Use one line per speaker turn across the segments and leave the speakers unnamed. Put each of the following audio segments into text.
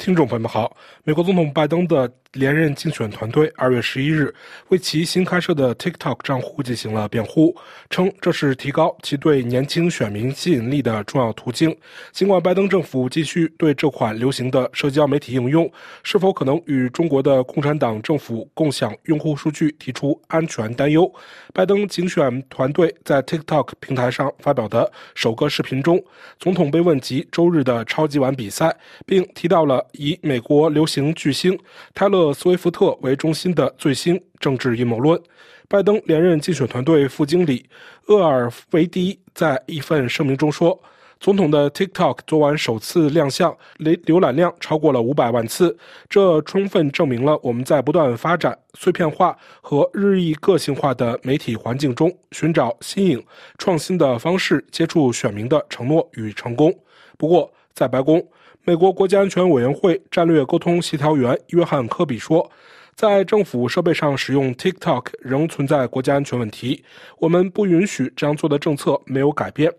听众朋友们好，美国总统拜登的连任竞选团队二月十一日为其新开设的 TikTok 账户进行了辩护，称这是提高其对年轻选民吸引力的重要途径。尽管拜登政府继续对这款流行的社交媒体应用是否可能与中国的共产党政府共享用户数据提出安全担忧，拜登竞选团队在 TikTok 平台上发表的首个视频中，总统被问及周日的超级碗比赛，并提到了。以美国流行巨星泰勒·斯威夫特为中心的最新政治阴谋论。拜登连任竞选团队副经理厄尔维迪在一份声明中说：“总统的 TikTok 昨晚首次亮相，浏浏览量超过了五百万次，这充分证明了我们在不断发展碎片化和日益个性化的媒体环境中寻找新颖、创新的方式接触选民的承诺与成功。”不过，在白宫。美国国家安全委员会战略沟通协调员约翰·科比说：“在政府设备上使用 TikTok 仍存在国家安全问题，我们不允许这样做的政策没有改变。”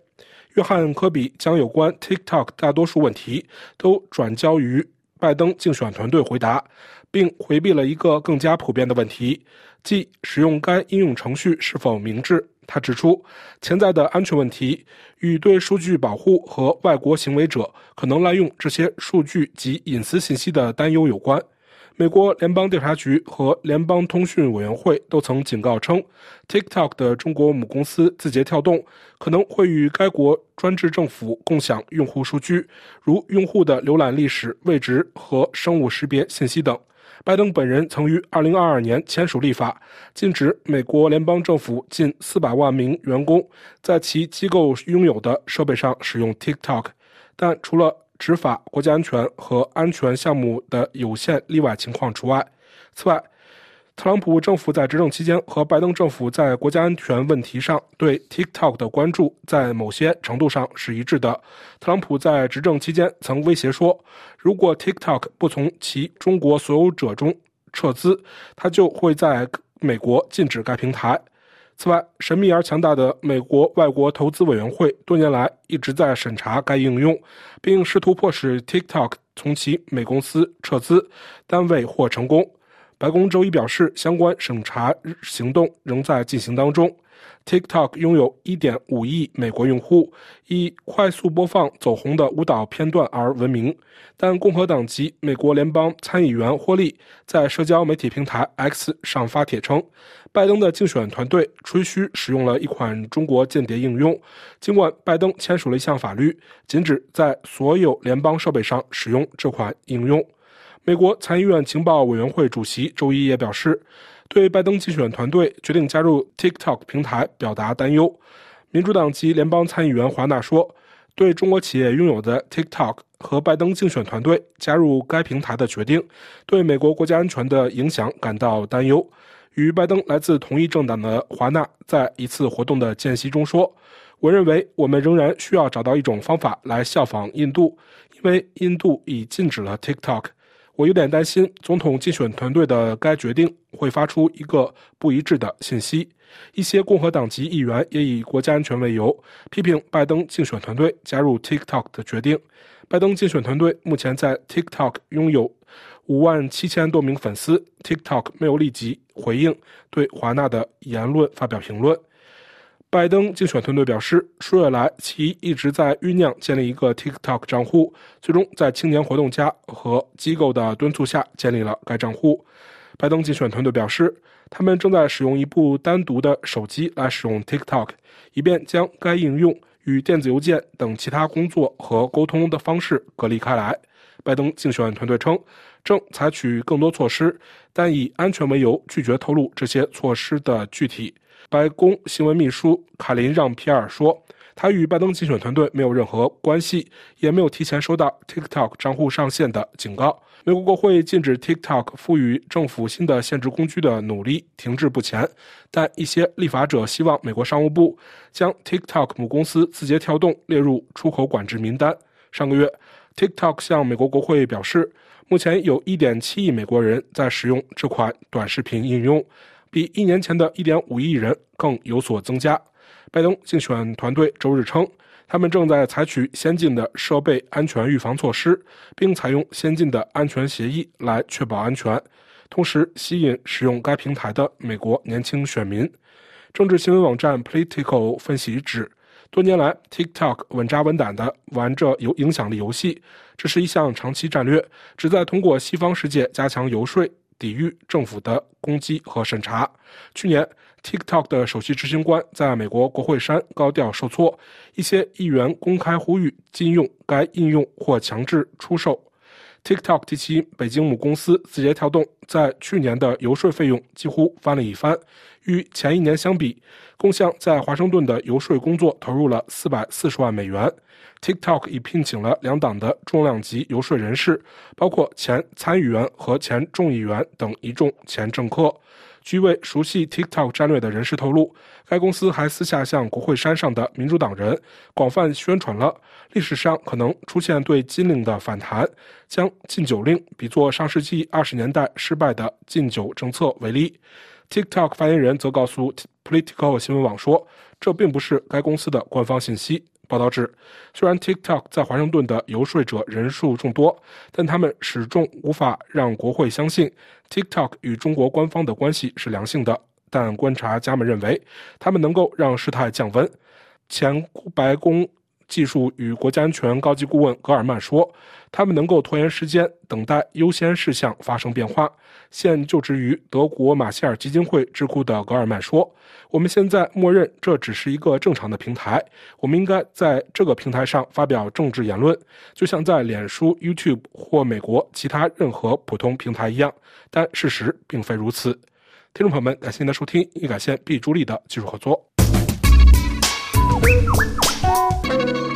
约翰·科比将有关 TikTok 大多数问题都转交于拜登竞选团队回答，并回避了一个更加普遍的问题，即使用该应用程序是否明智。他指出，潜在的安全问题与对数据保护和外国行为者可能滥用这些数据及隐私信息的担忧有关。美国联邦调查局和联邦通讯委员会都曾警告称，TikTok 的中国母公司字节跳动可能会与该国专制政府共享用户数据，如用户的浏览历史、位置和生物识别信息等。拜登本人曾于2022年签署立法，禁止美国联邦政府近400万名员工在其机构拥有的设备上使用 TikTok，但除了执法国家安全和安全项目的有限例外情况除外。此外，特朗普政府在执政期间和拜登政府在国家安全问题上对 TikTok 的关注在某些程度上是一致的。特朗普在执政期间曾威胁说，如果 TikTok 不从其中国所有者中撤资，他就会在美国禁止该平台。此外，神秘而强大的美国外国投资委员会多年来一直在审查该应用，并试图迫使 TikTok 从其美公司撤资，但未获成功。白宫周一表示，相关审查行动仍在进行当中。TikTok 拥有1.5亿美国用户，以快速播放走红的舞蹈片段而闻名。但共和党籍美国联邦参议员霍利在社交媒体平台 X 上发帖称，拜登的竞选团队吹嘘使用了一款中国间谍应用，尽管拜登签署了一项法律，禁止在所有联邦设备上使用这款应用。美国参议院情报委员会主席周一也表示，对拜登竞选团队决定加入 TikTok 平台表达担忧。民主党籍联邦参议员华纳说：“对中国企业拥有的 TikTok 和拜登竞选团队加入该平台的决定，对美国国家安全的影响感到担忧。”与拜登来自同一政党的华纳在一次活动的间隙中说：“我认为我们仍然需要找到一种方法来效仿印度，因为印度已禁止了 TikTok。”我有点担心，总统竞选团队的该决定会发出一个不一致的信息。一些共和党籍议员也以国家安全为由，批评拜登竞选团队加入 TikTok 的决定。拜登竞选团队目前在 TikTok 拥有五万七千多名粉丝。TikTok 没有立即回应对华纳的言论发表评论。拜登竞选团队表示，数月来其一直在酝酿建立一个 TikTok 账户，最终在青年活动家和机构的敦促下建立了该账户。拜登竞选团队表示，他们正在使用一部单独的手机来使用 TikTok，以便将该应用与电子邮件等其他工作和沟通的方式隔离开来。拜登竞选团队称，正采取更多措施，但以安全为由拒绝透露这些措施的具体。白宫新闻秘书卡林让·皮尔说：“他与拜登竞选团队没有任何关系，也没有提前收到 TikTok 账户上线的警告。”美国国会禁止 TikTok 赋予政府新的限制工具的努力停滞不前，但一些立法者希望美国商务部将 TikTok 母公司字节跳动列入出口管制名单。上个月，TikTok 向美国国会表示，目前有一点七亿美国人在使用这款短视频应用。比一年前的1.5亿人更有所增加。拜登竞选团队周日称，他们正在采取先进的设备安全预防措施，并采用先进的安全协议来确保安全，同时吸引使用该平台的美国年轻选民。政治新闻网站 Political 分析指。多年来，TikTok 稳扎稳打地玩着有影响力游戏，这是一项长期战略，旨在通过西方世界加强游说、抵御政府的攻击和审查。去年，TikTok 的首席执行官在美国国会山高调受挫，一些议员公开呼吁禁用该应用或强制出售。TikTok 及其北京母公司字节跳动在去年的游说费用几乎翻了一番，与前一年相比，共向在华盛顿的游说工作投入了四百四十万美元。TikTok 已聘请了两党的重量级游说人士，包括前参议员和前众议员等一众前政客。据一位熟悉 TikTok 战略的人士透露，该公司还私下向国会山上的民主党人广泛宣传了历史上可能出现对禁令的反弹，将禁酒令比作上世纪二十年代失败的禁酒政策为例。TikTok 发言人则告诉 Political 新闻网说，这并不是该公司的官方信息。报道指，虽然 TikTok 在华盛顿的游说者人数众多，但他们始终无法让国会相信 TikTok 与中国官方的关系是良性的。但观察家们认为，他们能够让事态降温。前白宫。技术与国家安全高级顾问格尔曼说：“他们能够拖延时间，等待优先事项发生变化。”现就职于德国马歇尔基金会智库的格尔曼说：“我们现在默认这只是一个正常的平台，我们应该在这个平台上发表政治言论，就像在脸书、YouTube 或美国其他任何普通平台一样。但事实并非如此。”听众朋友们，感谢您的收听，也感谢毕朱莉的技术合作。Thank you.